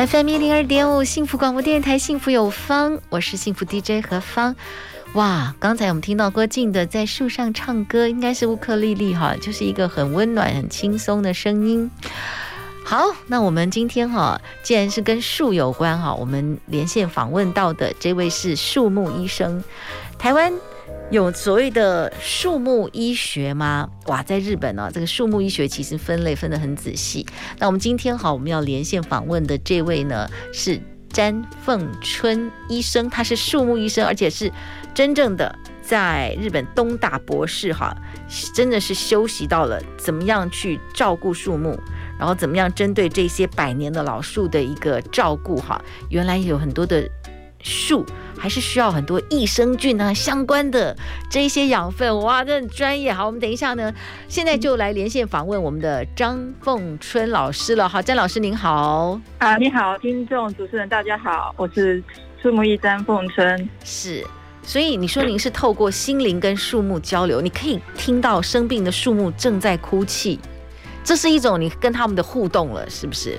FM 一零二点五幸福广播电台，幸福有方，我是幸福 DJ 何芳。哇，刚才我们听到郭静的在树上唱歌，应该是乌克丽丽哈，就是一个很温暖、很轻松的声音。好，那我们今天哈，既然是跟树有关哈，我们连线访问到的这位是树木医生，台湾。有所谓的树木医学吗？哇，在日本呢、这个树木医学其实分类分得很仔细。那我们今天好，我们要连线访问的这位呢是詹凤春医生，他是树木医生，而且是真正的在日本东大博士哈，真的是修习到了怎么样去照顾树木，然后怎么样针对这些百年的老树的一个照顾哈。原来有很多的树。还是需要很多益生菌啊，相关的这一些养分，哇，这很专业。好，我们等一下呢，现在就来连线访问我们的张凤春老师了。好，张老师您好。啊，你好，听众主持人大家好，我是树木医张凤春。是，所以你说您是透过心灵跟树木交流，你可以听到生病的树木正在哭泣，这是一种你跟他们的互动了，是不是？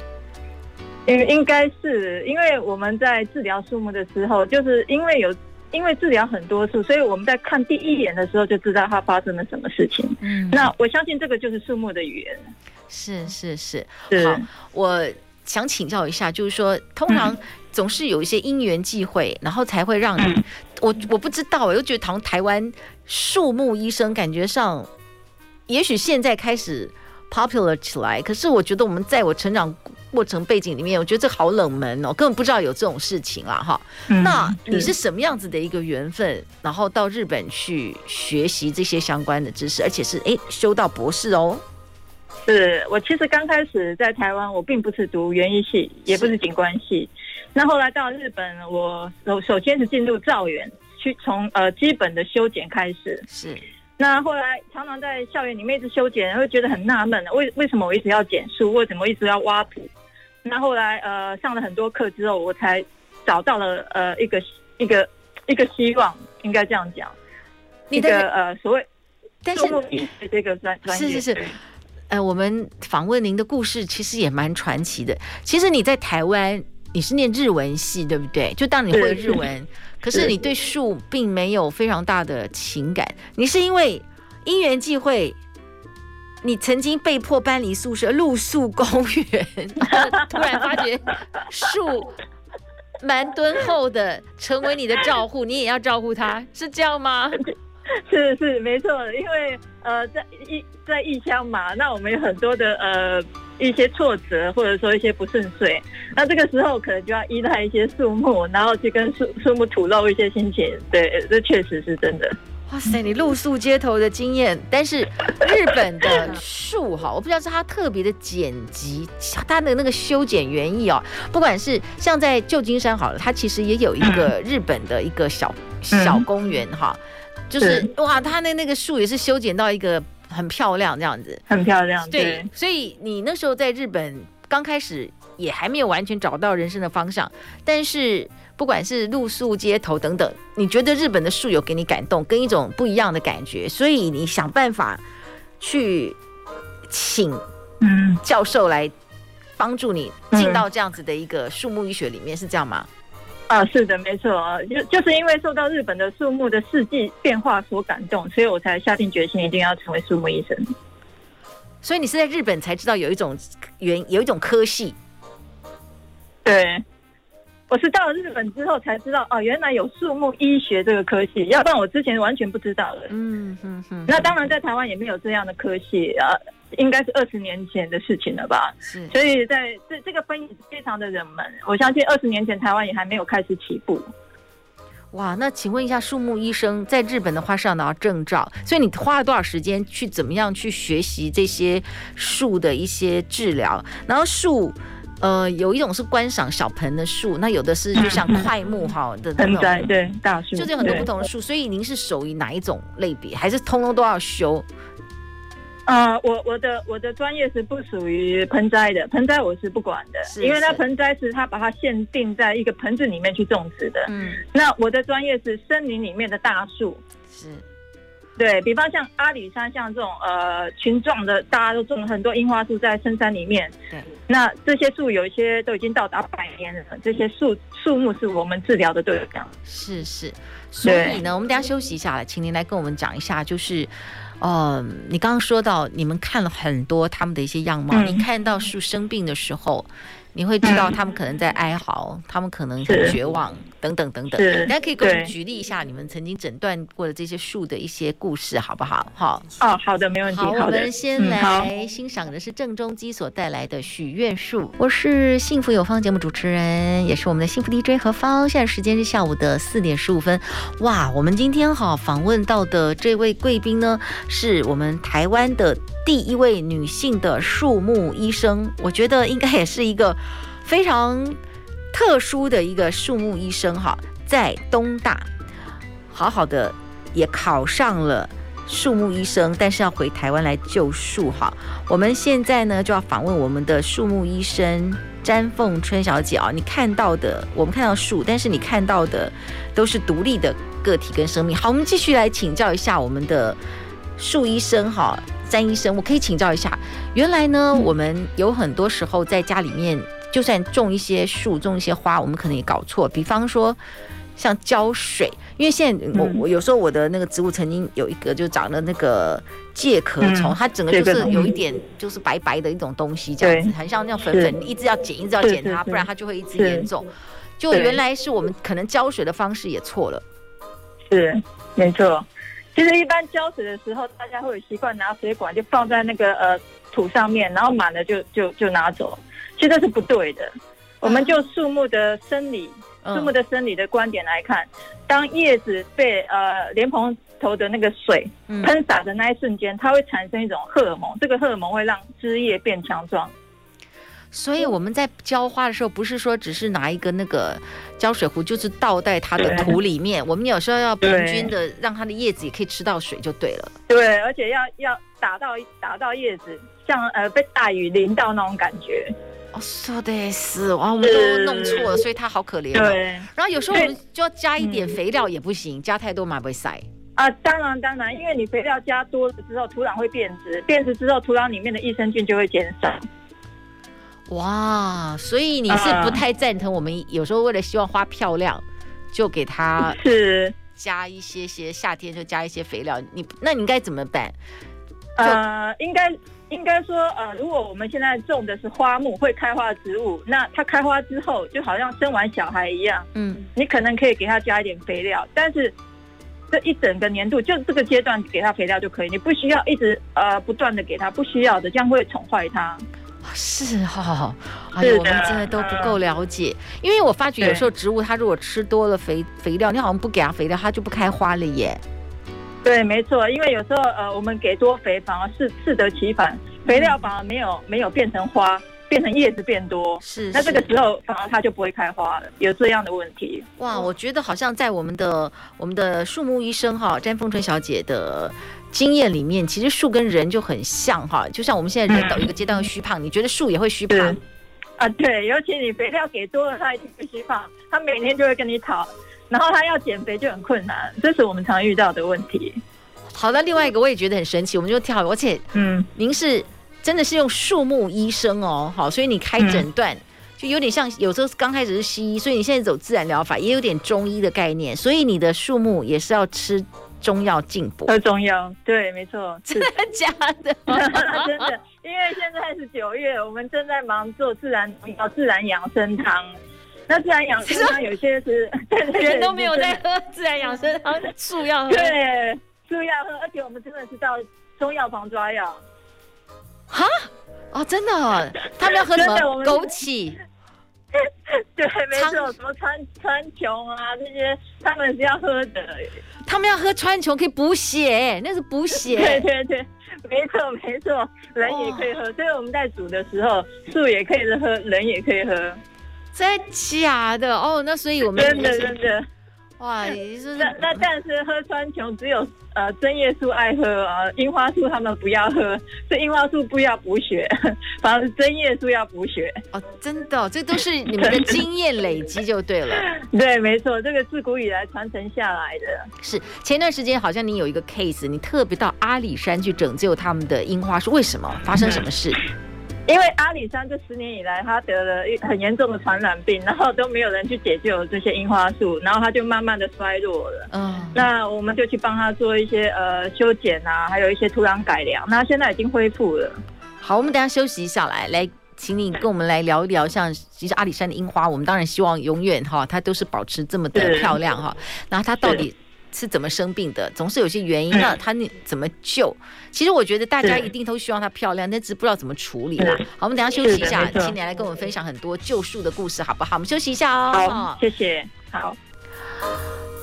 应应该是，因为我们在治疗树木的时候，就是因为有因为治疗很多树，所以我们在看第一眼的时候就知道它发生了什么事情。嗯，那我相信这个就是树木的语言。是是是，是。好，我想请教一下，就是说，通常总是有一些因缘际会，然后才会让你，嗯、我我不知道，我又觉得好像台湾树木医生感觉上，也许现在开始 popular 起来，可是我觉得我们在我成长。过程背景里面，我觉得这好冷门哦，根本不知道有这种事情啦，哈。嗯，那你是什么样子的一个缘分，然后到日本去学习这些相关的知识，而且是哎修到博士哦？是我其实刚开始在台湾，我并不是读园艺系，也不是景观系。那后来到日本，我首首先是进入造园，去从呃基本的修剪开始。是。那后来常常在校园里面一直修剪，会觉得很纳闷，为为什么我一直要剪树，为什么我一直要挖土？那后来呃上了很多课之后，我才找到了呃一个一个一个希望，应该这样讲。一个呃所谓，但是这个专专业是是是，呃我们访问您的故事其实也蛮传奇的。其实你在台湾你是念日文系对不对？就当你会日文，可是你对树并没有非常大的情感。你是因为因缘际会。你曾经被迫搬离宿舍，露宿公园，突然发觉树蛮敦厚的，成为你的照护，你也要照顾它，是这样吗？是是没错，因为呃，在异在异乡嘛，那我们有很多的呃一些挫折，或者说一些不顺遂，那这个时候可能就要依赖一些树木，然后去跟树树木吐露一些心情，对，这确实是真的。哇塞，你露宿街头的经验，但是日本的树哈，我不知道是它特别的剪辑，它的那个修剪园艺哦，不管是像在旧金山好了，它其实也有一个日本的一个小小公园哈，就是。哇，它的那个树也是修剪到一个很漂亮这样子，很漂亮。对，所以你那时候在日本刚开始也还没有完全找到人生的方向，但是。不管是露宿街头等等，你觉得日本的树有给你感动，跟一种不一样的感觉，所以你想办法去请嗯教授来帮助你进到这样子的一个树木医学里面，是这样吗？啊，是的，没错，就就是因为受到日本的树木的四季变化所感动，所以我才下定决心一定要成为树木医生。所以你是在日本才知道有一种原有一种科系，对。我是到了日本之后才知道，哦，原来有树木医学这个科系，要不然我之前完全不知道的。嗯嗯嗯。那当然，在台湾也没有这样的科系啊，应该是二十年前的事情了吧？是。所以在这这个分野非常的冷门，我相信二十年前台湾也还没有开始起步。哇，那请问一下，树木医生在日本的话是要拿证照，所以你花了多少时间去怎么样去学习这些树的一些治疗？然后树。呃，有一种是观赏小盆的树，那有的是就像快木 哈的盆栽，对大树，就是有很多不同的树。所以您是属于哪一种类别，还是通通都要修？啊、呃，我我的我的专业是不属于盆栽的，盆栽我是不管的，是是因为那盆栽是它把它限定在一个盆子里面去种植的。嗯，那我的专业是森林里面的大树，是，对，比方像阿里山，像这种呃群状的，大家都种了很多樱花树在深山里面。对，那这些树有一些都已经到达百年了，这些树树木是我们治疗的对象。是是，所以呢，我们等下休息一下来，请您来跟我们讲一下，就是。哦，你刚刚说到你们看了很多他们的一些样貌，嗯、你看到树生病的时候。你会知道他们可能在哀嚎，嗯、他们可能很绝望，等等等等。大家可以给我们举例一下你们曾经诊断过的这些树的一些故事，好不好？好。哦，好的，没问题。好，我们先来欣赏的是郑中基所带来的许愿树。我是幸福有方节目主持人，也是我们的幸福 DJ 何芳。现在时间是下午的四点十五分。哇，我们今天哈访问到的这位贵宾呢，是我们台湾的第一位女性的树木医生。我觉得应该也是一个。非常特殊的一个树木医生哈，在东大好好的也考上了树木医生，但是要回台湾来救树哈。我们现在呢就要访问我们的树木医生詹凤春小姐啊。你看到的，我们看到树，但是你看到的都是独立的个体跟生命。好，我们继续来请教一下我们的树医生哈，詹医生，我可以请教一下，原来呢我们有很多时候在家里面。就算种一些树，种一些花，我们可能也搞错。比方说，像浇水，因为现在我我有时候我的那个植物曾经有一个就长了那个介壳虫，它整个就是有一点就是白白的一种东西，这样子很像那种粉粉，一直要剪，一直要剪它，不然它就会一直严重。就原来是我们可能浇水的方式也错了。是，没错。其实一般浇水的时候，大家会有习惯拿水管就放在那个呃土上面，然后满了就就就拿走。其实这是不对的。我们就树木的生理、树木的生理的观点来看，当叶子被呃莲蓬头的那个水喷洒的那一瞬间，它会产生一种荷尔蒙，这个荷尔蒙会让枝叶变强壮。所以我们在浇花的时候，不是说只是拿一个那个浇水壶，就是倒在它的土里面。我们有时候要平均的让它的叶子也可以吃到水就对了。对，而且要要打到打到叶子，像呃被大雨淋到那种感觉。哦，说的是，哇，我们都弄错了，所以它好可怜。对，然后有时候我们就要加一点肥料也不行，嗯、加太多嘛不会晒。啊，当然当然，因为你肥料加多了之后，土壤会变质，变质之后，土壤里面的益生菌就会减少。哇，所以你是不太赞成我们有时候为了希望花漂亮，就给它是加一些些，夏天就加一些肥料。你那你应该怎么办？呃，应该。应该说，呃，如果我们现在种的是花木会开花的植物，那它开花之后就好像生完小孩一样，嗯，你可能可以给它加一点肥料，但是这一整个年度就这个阶段给它肥料就可以，你不需要一直呃不断的给它，不需要的，这样会宠坏它。是哈、哦，哎呦，我们真的都不够了解，因为我发觉有时候植物它如果吃多了肥肥料，你好像不给它肥料，它就不开花了耶。对，没错，因为有时候呃，我们给多肥反而是适得其反，肥料反而没有没有变成花，变成叶子变多，是，是，那这个时候反而它就不会开花了，有这样的问题。哇，我觉得好像在我们的我们的树木医生哈詹凤春小姐的经验里面，其实树跟人就很像哈，就像我们现在人到一个阶段会虚胖，嗯、你觉得树也会虚胖？啊，对，尤其你肥料给多了，它一定会虚胖，它每天就会跟你讨。然后它要减肥就很困难，这是我们常遇到的问题。好的，另外一个我也觉得很神奇，我们就跳，而且，嗯，您是真的是用树木医生哦，好，所以你开诊断、嗯、就有点像有时候刚开始是西医，所以你现在走自然疗法，也有点中医的概念，所以你的树木也是要吃中药进补。喝中药，对，没错，真的假的？真的，因为现在是九月，我们正在忙做自然要自然养生汤。那自然养生汤 有些是人都没有在喝自然养生汤，树要喝，对，树要喝，而且我们真的是到中药房抓药。哈？哦，真的？他们要喝什么？枸杞。对，没错，什么川川穹啊这些，他们是要喝的。他们要喝川穹可以补血，那是补血。对对对，没错没错，人也可以喝。所以我们在煮的时候，树也可以喝，人也可以喝。真假的哦？那所以我们真的真的。哇，也就是那那但是喝川穹只有呃针叶树爱喝啊，樱花树他们不要喝，所以樱花树不要补血，反而针叶树要补血。哦，真的，这都是你们的经验累积就对了。对，没错，这个自古以来传承下来的。是前段时间好像你有一个 case，你特别到阿里山去拯救他们的樱花树，为什么？发生什么事？因为阿里山这十年以来，他得了一很严重的传染病，然后都没有人去解救这些樱花树，然后他就慢慢的衰落了。嗯，那我们就去帮他做一些呃修剪啊，还有一些土壤改良，那现在已经恢复了。好，我们等下休息一下来，来，请你跟我们来聊一聊，像其实阿里山的樱花，我们当然希望永远哈，它都是保持这么的漂亮哈，然后它到底。是怎么生病的？总是有些原因。那他那怎么救？其实我觉得大家一定都希望她漂亮，但是不知道怎么处理啦。好，我们等下休息一下，请你来跟我们分享很多救树的故事，好不好？我们休息一下哦。好，谢谢。好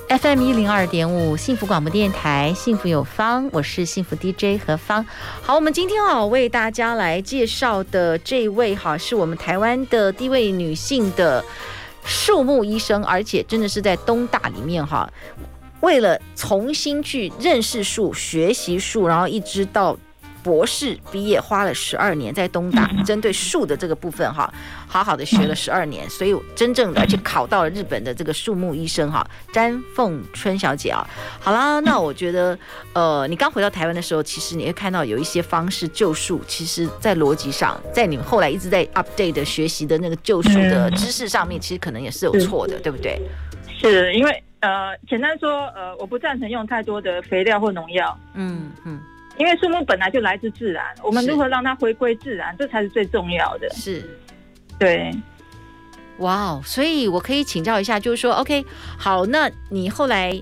，FM 一零二点五幸福广播电台，幸福有方，我是幸福 DJ 何芳。好，我们今天啊为大家来介绍的这位哈，是我们台湾的第一位女性的树木医生，而且真的是在东大里面哈。为了重新去认识树、学习树，然后一直到博士毕业，花了十二年在东大针对树的这个部分哈，好好的学了十二年，所以真正的去考到了日本的这个树木医生哈，詹凤春小姐啊。好啦，那我觉得呃，你刚回到台湾的时候，其实你会看到有一些方式救树，其实在逻辑上，在你们后来一直在 update 的学习的那个救树的知识上面，其实可能也是有错的，对不对？是因为。呃，简单说，呃，我不赞成用太多的肥料或农药。嗯嗯，因为树木本来就来自自然，我们如何让它回归自然，这才是最重要的。是，对。哇哦，所以我可以请教一下，就是说，OK，好，那你后来。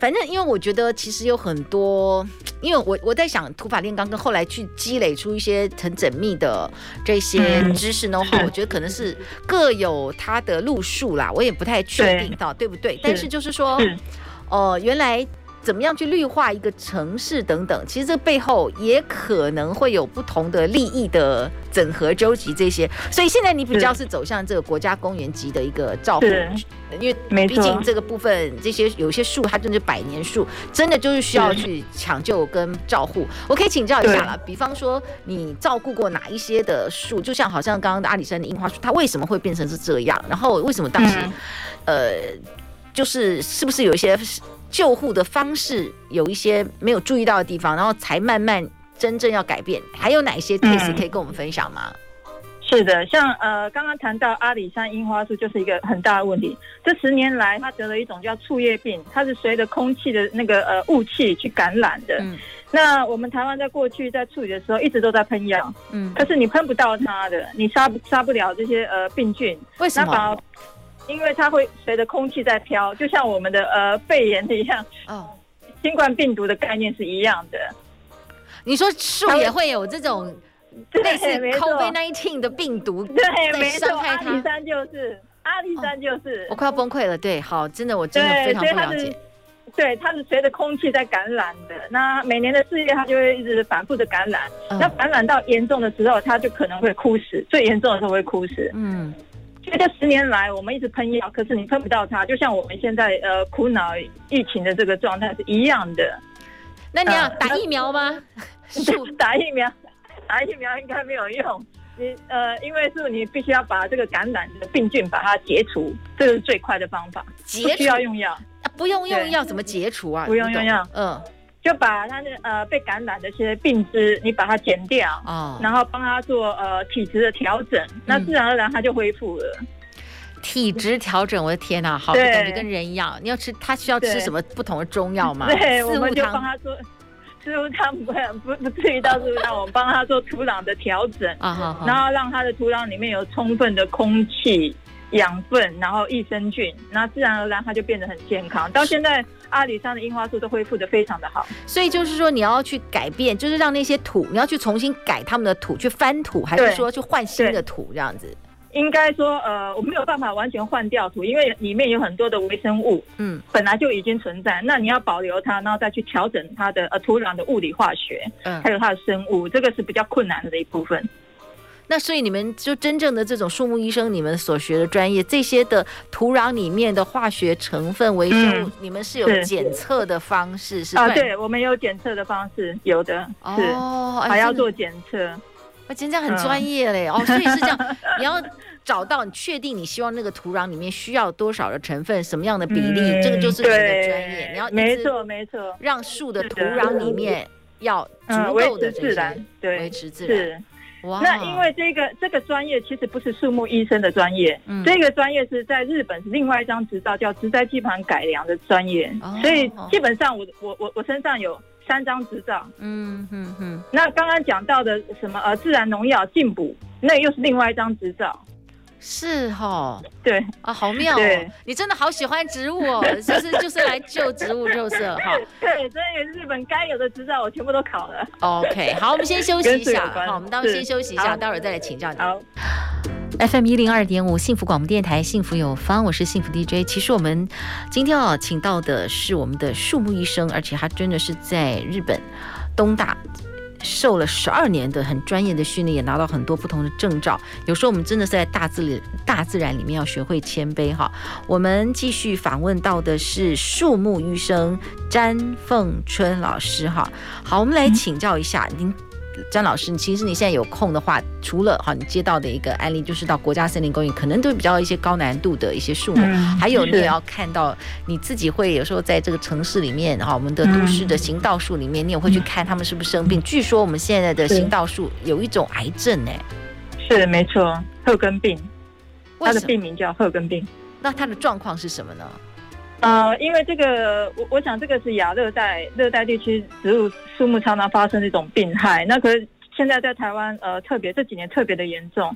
反正，因为我觉得其实有很多，因为我我在想土法炼钢跟后来去积累出一些很缜密的这些知识的话，我觉得可能是各有它的路数啦，我也不太确定到对，对不对？但是就是说，哦、呃，原来。怎么样去绿化一个城市等等，其实这背后也可能会有不同的利益的整合纠集这些，所以现在你比较是走向这个国家公园级的一个照顾，因为毕竟这个部分这些有些树它真的是百年树，真的就是需要去抢救跟照护。我可以请教一下啦，比方说你照顾过哪一些的树？就像好像刚刚的阿里山的樱花树，它为什么会变成是这样？然后为什么当时，呃，就是是不是有一些？救护的方式有一些没有注意到的地方，然后才慢慢真正要改变。还有哪一些 case 可以跟我们分享吗？嗯、是的，像呃刚刚谈到阿里山樱花树就是一个很大的问题。这十年来，它得了一种叫触叶病，它是随着空气的那个呃雾气去感染的。嗯、那我们台湾在过去在处理的时候，一直都在喷药，嗯，可是你喷不到它的，你杀不杀不了这些呃病菌。为什么？因为它会随着空气在飘，就像我们的呃肺炎一样。哦，新冠病毒的概念是一样的。你说树也会有这种类似 COVID-19 的病毒？对，没错。阿里山就是，阿里山就是。我快要崩溃了。对，好，真的，我真的非常不了解。对，它是随着空气在感染的。那每年的四月，它就会一直反复的感染。那感染到严重的时候，它就可能会枯死。最严重的时候会枯死。嗯。这十年来，我们一直喷药，可是你喷不到它，就像我们现在呃苦恼疫情的这个状态是一样的。那你要打疫苗吗？打疫苗，打疫苗应该没有用。你呃，因为是你必须要把这个感染的病菌把它解除，这是最快的方法。解除不需要用药、啊？不用用药怎么解除啊？不用用药，嗯。就把他的呃被感染的一些病枝，你把它剪掉，哦，然后帮他做呃体质的调整，嗯、那自然而然他就恢复了。体质调整，我的天哪，好，感觉跟人一样。你要吃，他需要吃什么不同的中药吗？对，我们就帮他做四物汤，不不不至于到四物汤，我们帮他做土壤的调整啊，然后让他的土壤里面有充分的空气。养分，然后益生菌，那自然而然它就变得很健康。到现在，阿里山的樱花树都恢复的非常的好。所以就是说，你要去改变，就是让那些土，你要去重新改他们的土，去翻土，还是说去换新的土这样子？应该说，呃，我没有办法完全换掉土，因为里面有很多的微生物，嗯，本来就已经存在。那你要保留它，然后再去调整它的呃土壤的物理化学，嗯，还有它的生物，这个是比较困难的一部分。那所以你们就真正的这种树木医生，你们所学的专业，这些的土壤里面的化学成分、微生物，嗯、你们是有检测的方式是？是啊，对，我们有检测的方式，有的是，哦，还要做检测。我今天这样很专业嘞，嗯、哦，所以是这样，你要找到你确定你希望那个土壤里面需要多少的成分，什么样的比例，嗯、这个就是你的专业。你要没错没错，让树的土壤里面要足够的这些，维持自然，对，维持自然。哇，那因为这个这个专业其实不是树木医生的专业，嗯、这个专业是在日本是另外一张执照，叫植栽基盘改良的专业，哦、所以基本上我我我我身上有。三张执照，嗯嗯嗯。那刚刚讲到的什么呃自然农药进补，那又是另外一张执照，是哈，对啊，好妙哦，你真的好喜欢植物哦，就是就是来救植物就是哈。对，所以日本该有的执照我全部都考了。OK，好，我们先休息一下，好，我们待会先休息一下，待会儿再来请教你。好。FM 一零二点五幸福广播电台，幸福有方，我是幸福 DJ。其实我们今天啊，请到的是我们的树木医生，而且他真的是在日本东大受了十二年的很专业的训练，也拿到很多不同的证照。有时候我们真的是在大自里大自然里面要学会谦卑哈。我们继续访问到的是树木医生詹凤春老师哈。好，我们来请教一下您。詹老师，其实你现在有空的话，除了哈，你接到的一个案例就是到国家森林公园，可能都比较一些高难度的一些树木，嗯、还有你也要看到你自己会有时候在这个城市里面哈，我们的都市的行道树里面，你也会去看他们是不是生病。嗯、据说我们现在的行道树有一种癌症呢，是没错，褐根病，它的病名叫褐根病。那它的状况是什么呢？呃，因为这个，我我想这个是亚热带、热带地区植物树木常常发生的一种病害。那可是现在在台湾，呃，特别这几年特别的严重。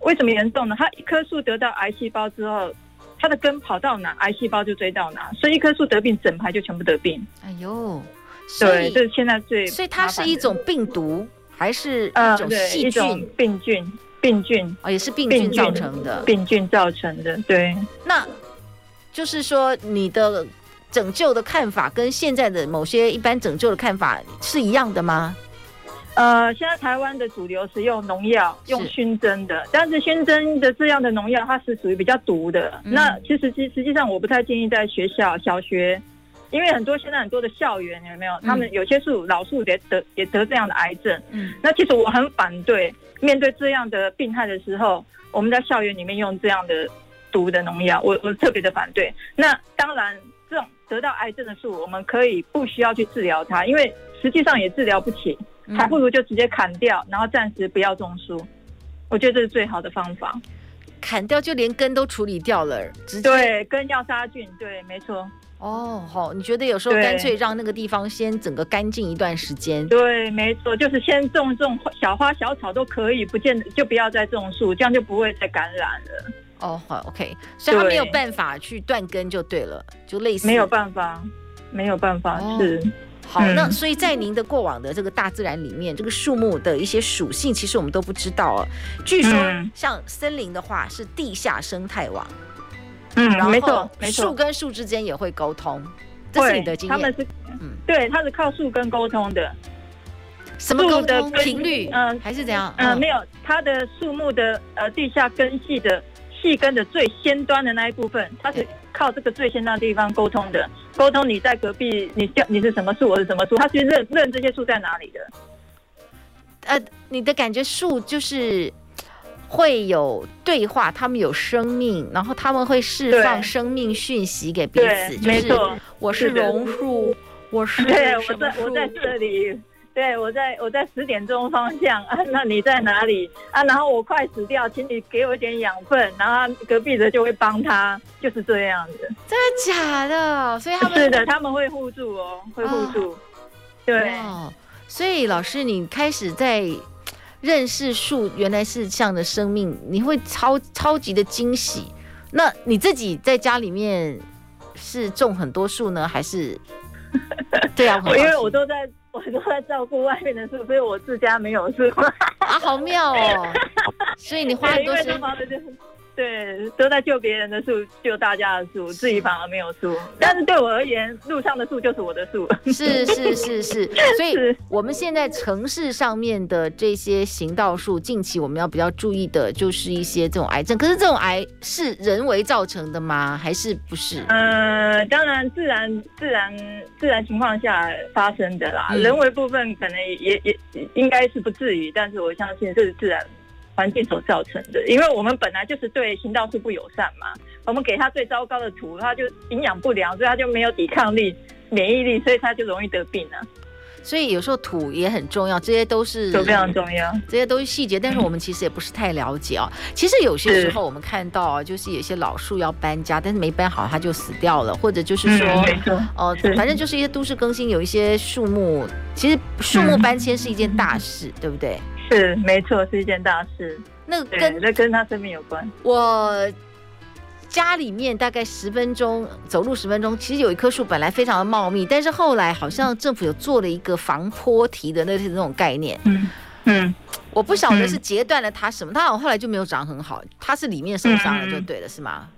为什么严重呢？它一棵树得到癌细胞之后，它的根跑到哪，癌细胞就追到哪，所以一棵树得病，整排就全部得病。哎呦，对，这是现在最。所以它是一种病毒，还是一种细菌？呃、病菌，病菌哦，也是病菌造成的。病菌造成的，对。那。就是说，你的拯救的看法跟现在的某些一般拯救的看法是一样的吗？呃，现在台湾的主流是用农药，用熏蒸的，是但是熏蒸的这样的农药它是属于比较毒的。嗯、那其实实实际上我不太建议在学校、小学，因为很多现在很多的校园有没有？他们有些树老树也得也得这样的癌症。嗯，那其实我很反对面对这样的病害的时候，我们在校园里面用这样的。毒的农药，我我特别的反对。那当然，这种得到癌症的树，我们可以不需要去治疗它，因为实际上也治疗不起，还不如就直接砍掉，然后暂时不要种树。我觉得这是最好的方法。砍掉就连根都处理掉了，直接对根要杀菌，对，没错。哦，好，你觉得有时候干脆让那个地方先整个干净一段时间？对，没错，就是先种种小花小草都可以，不见得就不要再种树，这样就不会再感染了。哦，好，OK，所以他没有办法去断根就对了，就类似没有办法，没有办法是好。那所以在您的过往的这个大自然里面，这个树木的一些属性，其实我们都不知道哦。据说像森林的话是地下生态网，嗯，没错，没错，树跟树之间也会沟通，这是你的经验。他们是，嗯，对，它是靠树根沟通的，什么沟通频率？嗯，还是怎样？嗯，没有，它的树木的呃地下根系的。细根的最先端的那一部分，它是靠这个最先端的地方沟通的。沟通你在隔壁，你叫你是什么树，我是什么树，它去认认这些树在哪里的。呃，你的感觉树就是会有对话，他们有生命，然后他们会释放生命讯息给彼此。没错，我是榕树，我是对，我在我在这里。对，我在我在十点钟方向啊，那你在哪里啊？然后我快死掉，请你给我一点养分，然后隔壁的就会帮他，就是这样子。真的假的？所以他们是的，他们会互助哦，会互助。哦、对、哦，所以老师，你开始在认识树原来是这样的生命，你会超超级的惊喜。那你自己在家里面是种很多树呢，还是？对啊，因为我都在。我都在照顾外面的事，所以我自家没有事。啊，好妙哦！所以你花很多时间。对，都在救别人的树，救大家的树，自己反而没有树。但是对我而言，路上的树就是我的树。是是是是，所以我们现在城市上面的这些行道树，近期我们要比较注意的就是一些这种癌症。可是这种癌是人为造成的吗？还是不是？呃，当然自然自然自然情况下发生的啦。嗯、人为部分可能也也应该是不至于，但是我相信这是自然。环境所造成的，因为我们本来就是对行道树不友善嘛，我们给它最糟糕的土，它就营养不良，所以它就没有抵抗力、免疫力，所以它就容易得病了。所以有时候土也很重要，这些都是都非常重要，这些都是细节，但是我们其实也不是太了解啊。其实有些时候我们看到啊，就是有些老树要搬家，但是没搬好它就死掉了，或者就是说，哦、嗯呃，反正就是一些都市更新，有一些树木，其实树木搬迁是一件大事，嗯、对不对？是没错，是一件大事。那跟那跟他生命有关。我家里面大概十分钟走路十分钟，其实有一棵树本来非常的茂密，但是后来好像政府有做了一个防坡堤的那那种概念。嗯嗯，我不晓得是截断了它什么，它好像后来就没有长很好，它是里面受伤了就对了，嗯、是吗？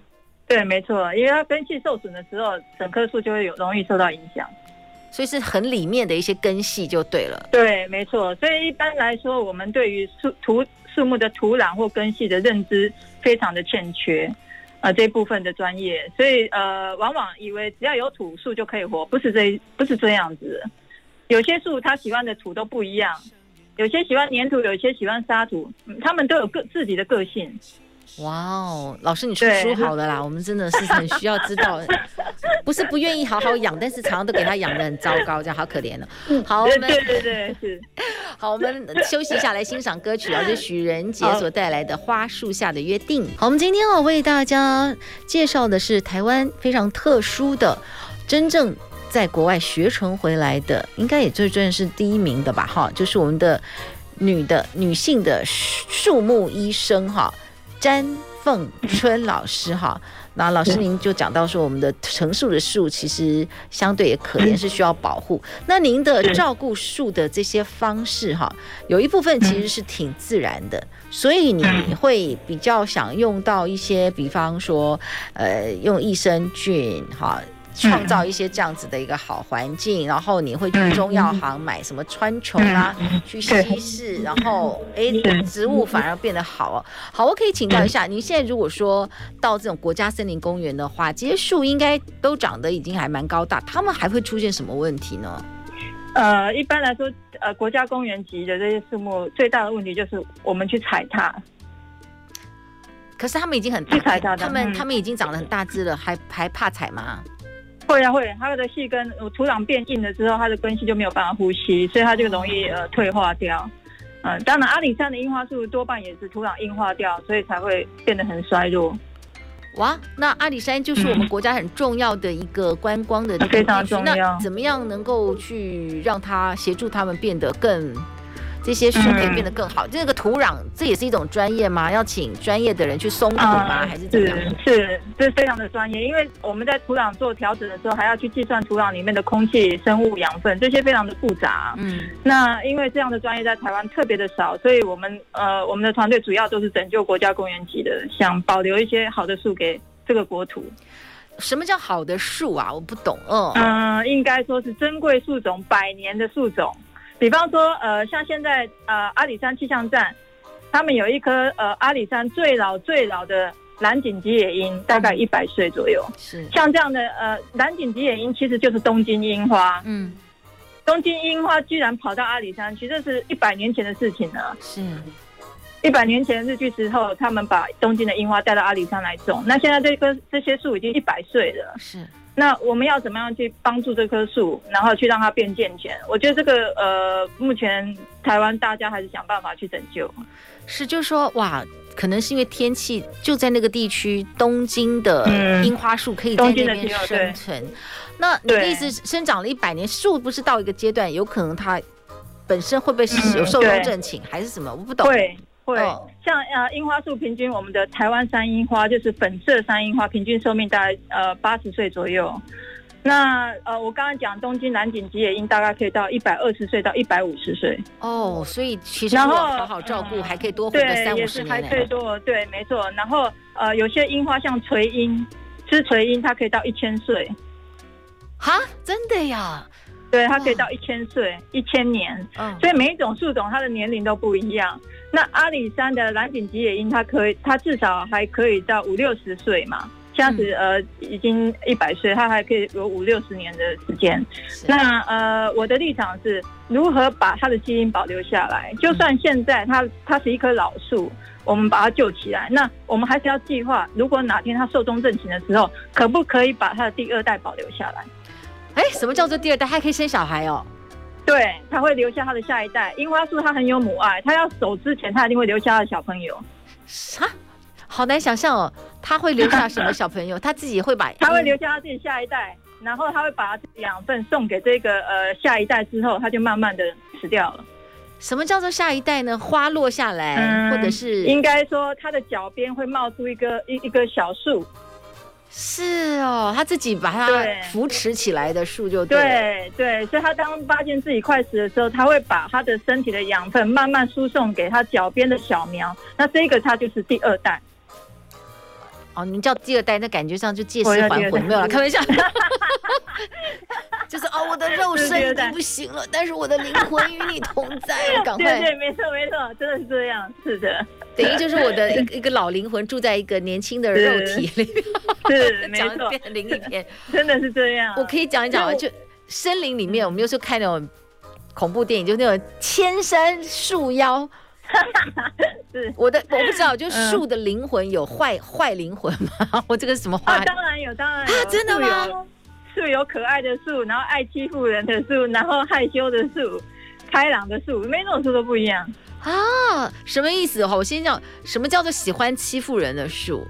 对，没错，因为它根系受损的时候，整棵树就会有容易受到影响。所以是很里面的一些根系就对了。对，没错。所以一般来说，我们对于树土树木的土壤或根系的认知非常的欠缺，呃，这部分的专业。所以呃，往往以为只要有土，树就可以活，不是这不是这样子。有些树它喜欢的土都不一样，有些喜欢黏土，有些喜欢沙土，他们都有个自己的个性。哇哦，老师你出书好了啦，我们真的是很需要知道，不是不愿意好好养，但是常常都给他养得很糟糕，这样好可怜了。好，我们对对对是，好，我们休息一下来欣赏歌曲啊，是许仁杰所带来的《花树下的约定》。好，我们今天哦为大家介绍的是台湾非常特殊的，真正在国外学成回来的，应该也最真的是第一名的吧？哈，就是我们的女的女性的树木医生哈。詹凤春老师哈，那老师您就讲到说，我们的成树的树其实相对也可怜，是需要保护。那您的照顾树的这些方式哈，有一部分其实是挺自然的，所以你会比较想用到一些，比方说，呃，用益生菌哈。创造一些这样子的一个好环境，然后你会去中药行买什么川穹啊，去稀释，然后哎，植物反而变得好哦。好，我可以请教一下，您现在如果说到这种国家森林公园的话，这些树应该都长得已经还蛮高大，他们还会出现什么问题呢？呃，一般来说，呃，国家公园级的这些树木最大的问题就是我们去踩踏。可是他们已经很大，他们他们已经长得很大只了，还还怕踩吗？会啊会，它的细根土壤变硬了之后，它的根系就没有办法呼吸，所以它就容易呃退化掉。嗯、呃，当然阿里山的樱花树多半也是土壤硬化掉，所以才会变得很衰弱。哇，那阿里山就是我们国家很重要的一个观光的地方，非常重要。那怎么样能够去让它协助他们变得更？这些树可以变得更好。这个土壤，这也是一种专业吗？要请专业的人去松土吗？还是怎样？是是，这是非常的专业。因为我们在土壤做调整的时候，还要去计算土壤里面的空气、生物、养分，这些非常的复杂。嗯，那因为这样的专业在台湾特别的少，所以我们呃，我们的团队主要都是拯救国家公园级的，想保留一些好的树给这个国土。什么叫好的树啊？我不懂。嗯嗯、呃，应该说是珍贵树种，百年的树种。比方说，呃，像现在，呃，阿里山气象站，他们有一棵，呃，阿里山最老最老的蓝颈吉野樱，大概一百岁左右。是，像这样的，呃，蓝颈吉野樱其实就是东京樱花。嗯，东京樱花居然跑到阿里山去，这是一百年前的事情了。是，一百年前日据时候，他们把东京的樱花带到阿里山来种。那现在这棵这些树已经一百岁了。是。那我们要怎么样去帮助这棵树，然后去让它变健全？我觉得这个呃，目前台湾大家还是想办法去拯救。是，就是说哇，可能是因为天气就在那个地区，东京的樱花树可以在那边生存。嗯、那你的意思，生长了一百年，树不是到一个阶段，有可能它本身会不会有寿终正寝，还是什么？我不懂。对。会像呃樱花树平均，我们的台湾山樱花就是粉色山樱花，平均寿命大概呃八十岁左右。那呃，我刚刚讲东京蓝景吉野樱大概可以到一百二十岁到一百五十岁哦，所以其实如果好好照顾，还可以多活个三五十年。还可以多，对，没错。然后呃，有些樱花像垂樱，吃垂樱它可以到一千岁。哈，真的呀？对，它可以到一千岁，一千年。嗯，所以每一种树种它的年龄都不一样。那阿里山的蓝景吉野樱，它可以，它至少还可以到五六十岁嘛。像是呃，已经一百岁，它还可以有五六十年的时间。那呃，我的立场是如何把它的基因保留下来？就算现在它它是一棵老树，我们把它救起来，那我们还是要计划，如果哪天它寿终正寝的时候，可不可以把它的第二代保留下来？哎，什么叫做第二代？还可以生小孩哦？对，他会留下他的下一代。樱花树它很有母爱，它要走之前，它一定会留下它的小朋友。啥？好难想象哦，他会留下什么小朋友？他自己会把 他会留下他自己下一代，然后他会把养分送给这个呃下一代之后，他就慢慢的死掉了。什么叫做下一代呢？花落下来，嗯、或者是应该说它的脚边会冒出一个一一个小树。是哦，他自己把它扶持起来的树就对对对，所以他当发现自己快死的时候，他会把他的身体的养分慢慢输送给他脚边的小苗，那这个他就是第二代。哦，你叫第二代，那感觉上就借尸还魂，没有了，开玩笑。就是哦，我的肉身已经不行了，但是我的灵魂与你同在，赶快。对对，没错没错，真的是这样，是的。等于就是我的 一个老灵魂住在一个年轻的肉体里面，是 没错，变成灵异片，真的是这样。我可以讲一讲啊，就森林里面，我们有时候看那种恐怖电影，就那种千山树妖。是我的，我不知道，就树的灵魂有坏坏灵魂吗？我这个是什么话？当然有，当然有。啊，真的吗？树有可爱的树，然后爱欺负人的树，然后害羞的树，开朗的树，每种树都不一样啊。什么意思？哈，我先讲，什么叫做喜欢欺负人的树？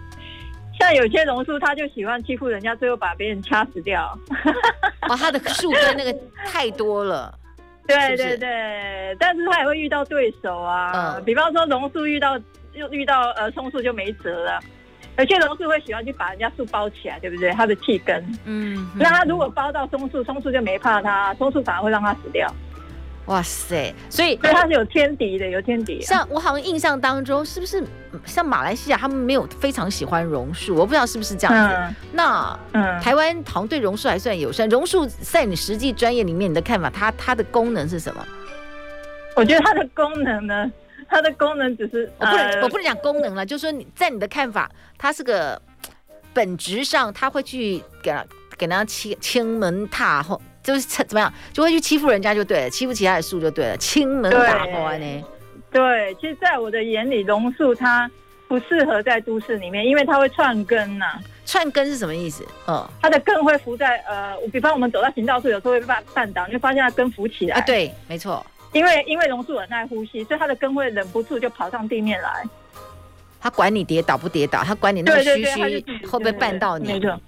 像有些榕树，它就喜欢欺负人家，最后把别人掐死掉。哦，它的树根那个太多了。对对对，但是它也会遇到对手啊，嗯、比方说榕树遇到又遇到呃松树就没辙了，有些榕树会喜欢去把人家树包起来，对不对？它的气根，嗯，那它如果包到松树，松树就没怕它，松树反而会让它死掉。哇塞！所以，所以它是有天敌的，有天敌、啊。像我好像印象当中，是不是像马来西亚他们没有非常喜欢榕树？我不知道是不是这样子。嗯、那嗯，台湾好像对榕树还算友善。榕树在你实际专业里面，你的看法，它它的功能是什么？我觉得它的功能呢，它的功能只是我不能我不能讲功能了，就是说你在你的看法，它是个本质上，它会去给给人家清清门踏后。就是怎么样，就会去欺负人家就对了，欺负其他的树就对了，清门大花呢？对，其实，在我的眼里，榕树它不适合在都市里面，因为它会串根呐、啊。串根是什么意思？嗯，它的根会浮在呃，比方我们走到行道树，有时候会被绊倒，你会发现它根浮起来。啊，对，没错。因为因为榕树很爱呼吸，所以它的根会忍不住就跑上地面来。它管你跌倒不跌倒，它管你那个须须会不会绊到你。没错，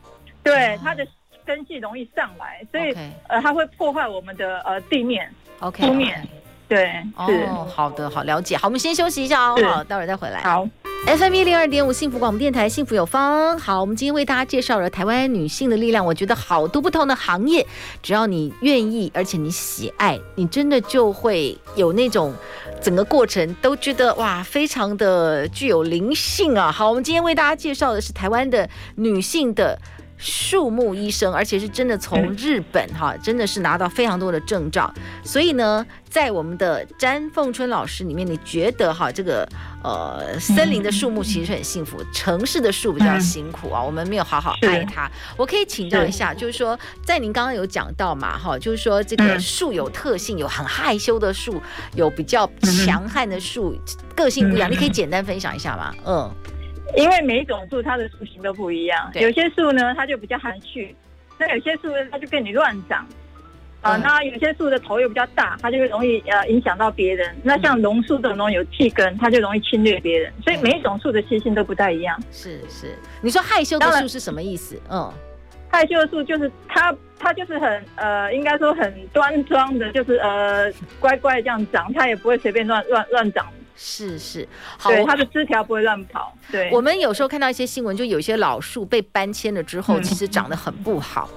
对它的。根系容易上来，所以.呃，它会破坏我们的呃地面，OK，地面，对，是哦，好的，好了解，好，我们先休息一下哦，好，待会儿再回来。好，FM 一零二点五幸福广播电台，幸福有方。好，我们今天为大家介绍了台湾女性的力量。我觉得好多不同的行业，只要你愿意，而且你喜爱，你真的就会有那种整个过程都觉得哇，非常的具有灵性啊。好，我们今天为大家介绍的是台湾的女性的。树木医生，而且是真的从日本哈，真的是拿到非常多的证照。所以呢，在我们的詹凤春老师里面，你觉得哈，这个呃，森林的树木其实很幸福，城市的树比较辛苦啊。我们没有好好爱它。我可以请教一下，就是说，在您刚刚有讲到嘛哈，就是说这个树有特性，有很害羞的树，有比较强悍的树，个性不一样。你可以简单分享一下吗？嗯。因为每一种树它的树形都不一样，对有些树呢它就比较含蓄，那有些树它就跟你乱长，啊、那有些树的头又比较大，它就会容易呃影响到别人。那像榕树这种东西有气根，它就容易侵略别人。所以每一种树的习性都不太一样。是是，你说害羞的树是什么意思？嗯，害羞的树就是它它就是很呃，应该说很端庄的，就是呃乖乖这样长，它也不会随便乱乱乱长。是是，好，对它的枝条不会乱跑。对，我们有时候看到一些新闻，就有些老树被搬迁了之后，嗯、其实长得很不好。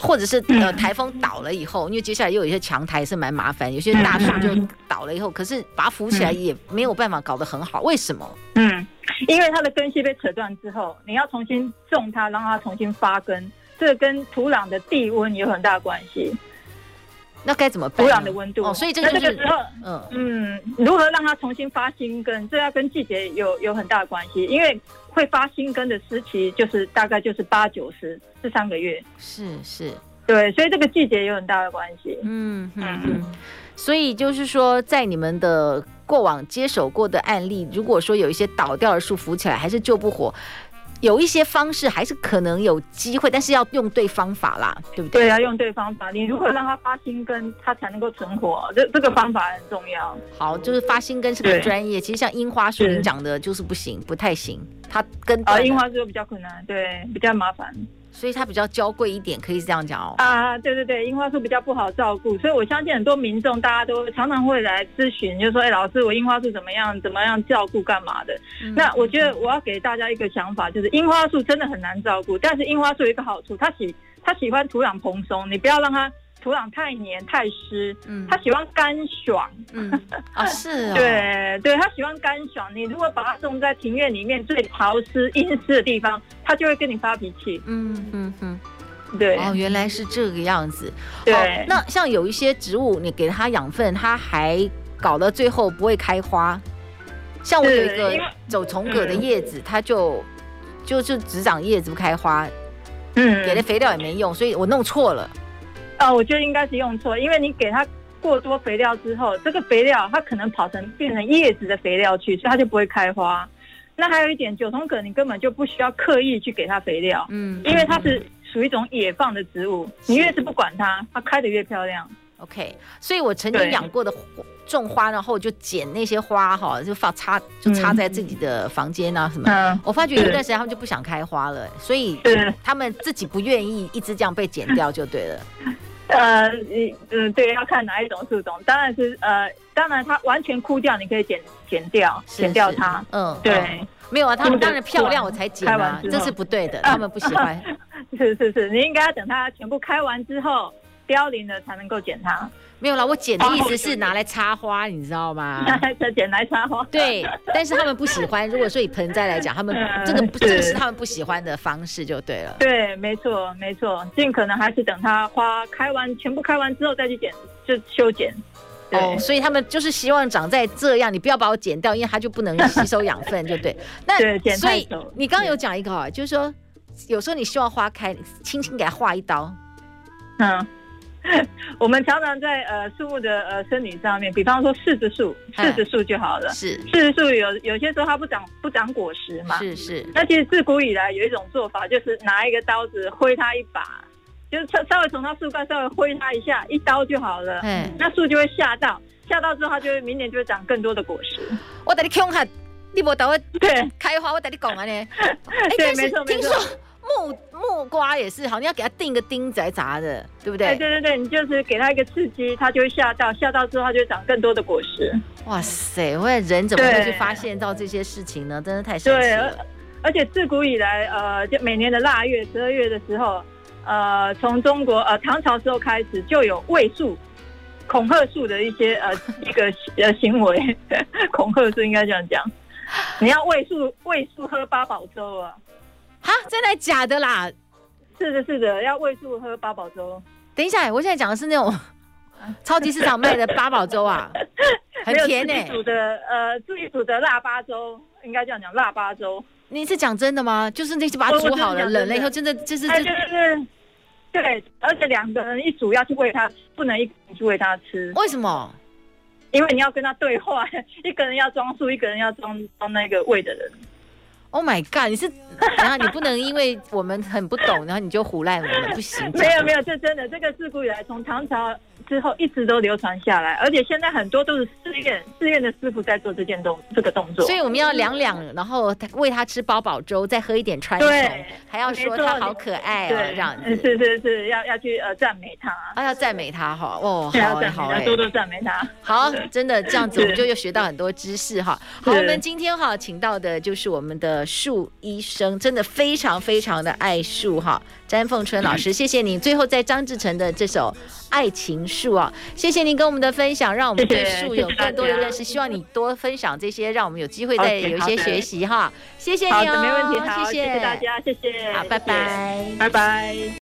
或者是呃台风倒了以后，因为接下来又有一些强台是蛮麻烦，有些大树就倒了以后，可是把它扶起来也没有办法搞得很好，为什么？嗯，因为它的根系被扯断之后，你要重新种它，让它重新发根，这个跟土壤的地温有很大关系。那该怎么办？土壤的温度。哦，所以这个就是时候，嗯。嗯，如何让它重新发新根，这要跟季节有有很大的关系，因为会发新根的时期就是大概就是八九十这三个月，是是，对，所以这个季节有很大的关系，嗯嗯嗯，所以就是说，在你们的过往接手过的案例，如果说有一些倒掉的树扶起来，还是救不活。有一些方式还是可能有机会，但是要用对方法啦，对不对？对，要用对方法。你如何让它发新根，它才能够存活？这这个方法很重要。好，就是发新根是个专业。其实像樱花树，你讲的就是不行，不太行。它跟啊，樱花树比较困难，对，比较麻烦。所以它比较娇贵一点，可以这样讲哦。啊，对对对，樱花树比较不好照顾，所以我相信很多民众大家都常常会来咨询，就说：“哎，老师，我樱花树怎么样？怎么样照顾？干嘛的？”嗯、那我觉得我要给大家一个想法，就是樱花树真的很难照顾，但是樱花树有一个好处，它喜它喜欢土壤蓬松，你不要让它。土壤太黏太湿，嗯，他喜欢干爽，嗯啊是 对对，他喜欢干爽。你如果把它种在庭院里面最潮湿阴湿的地方，他就会跟你发脾气，嗯嗯嗯，对哦，原来是这个样子，对。哦、那像有一些植物，你给它养分，它还搞到最后不会开花。像我有一个走虫葛的叶子，它就就就只长叶子不开花，嗯，给的肥料也没用，所以我弄错了。啊、哦，我觉得应该是用错，因为你给它过多肥料之后，这个肥料它可能跑成变成叶子的肥料去，所以它就不会开花。那还有一点，九重葛你根本就不需要刻意去给它肥料，嗯，因为它是属于一种野放的植物，你越是不管它，它开得越漂亮。OK，所以我曾经养过的种花，然后就剪那些花哈，就放插就插在自己的房间啊什么。嗯，我发觉有一段时间他们就不想开花了，所以他们自己不愿意一直这样被剪掉就对了。呃，嗯嗯，对，要看哪一种树种，当然是呃，当然它完全枯掉，你可以剪剪掉，剪掉它。嗯，对、嗯，没有啊，他们当然漂亮我才剪啊，这是不对的，他们不喜欢。是是是，你应该要等它全部开完之后。凋零了才能够剪它，没有啦，我剪的意思是拿来插花，你知道吗？剪来插花。对，但是他们不喜欢。如果说以盆栽来讲，他们 这个不，这个是他们不喜欢的方式，就对了。对，没错，没错，尽可能还是等它花开完，全部开完之后再去剪，就修剪。哦，所以他们就是希望长在这样，你不要把我剪掉，因为它就不能吸收养分，就对。那所以你刚刚有讲一个啊，就是说有时候你希望花开，轻轻给它划一刀，嗯。我们常常在呃树木的呃生理上面，比方说柿子树，柿子树就好了。是柿子树有有些时候它不长不长果实嘛。是是。那其实自古以来有一种做法，就是拿一个刀子挥它一把，就是稍稍微从它树干稍微挥它一下，一刀就好了。嗯。那树就会吓到，吓到之后它就会明年就会长更多的果实。我等你看看，你无等我对开花，我等你讲啊呢。对，没错没错。木木瓜也是好，你要给它钉个钉子来砸的，对不对？对对对，你就是给它一个刺激，它就会吓到，吓到之后它就会长更多的果实。哇塞！我人怎么会去发现到这些事情呢？真的太神奇了。对，而且自古以来，呃，就每年的腊月、十二月的时候，呃，从中国呃唐朝时候开始就有喂树、恐吓树的一些呃 一个呃行为，恐吓树应该这样讲，你要喂树喂树喝八宝粥啊。啊，真的假的啦？是的，是的，要喂树喝八宝粥。等一下，我现在讲的是那种 超级市场卖的八宝粥啊，很甜呢、欸。自己煮的呃，自己煮的腊八粥，应该这样讲，腊八粥。你是讲真的吗？就是那些把它煮好了，冷了以后，真的就是就、哎、是对，而且两个人一组要去喂它，不能一个人去喂它吃。为什么？因为你要跟他对话，一个人要装树，一个人要装装那个喂的人。Oh my god！你是，然后你不能因为我们很不懂，然后你就胡乱我们，不行。没有没有，这真的，这个自古以来从唐朝。之后一直都流传下来，而且现在很多都是寺院寺院的师傅在做这件动这个动作。所以我们要两两，然后喂他吃八宝粥，再喝一点川芎，对，还要说他好可爱啊，这样子。是是是，要要去呃赞美他，啊要赞美他哈，哦好哎好哎，多多赞美他。好，真的这样子我们就又学到很多知识哈。好，我们今天哈请到的就是我们的树医生，真的非常非常的爱树哈。詹凤春老师，谢谢你。最后在张志成的这首《爱情树》啊，谢谢您跟我们的分享，让我们对树有更多的认识。希望你多分享这些，让我们有机会再有一些学习哈。谢谢你哦，没问题，谢谢，谢谢大家，谢谢，好，拜拜，拜拜。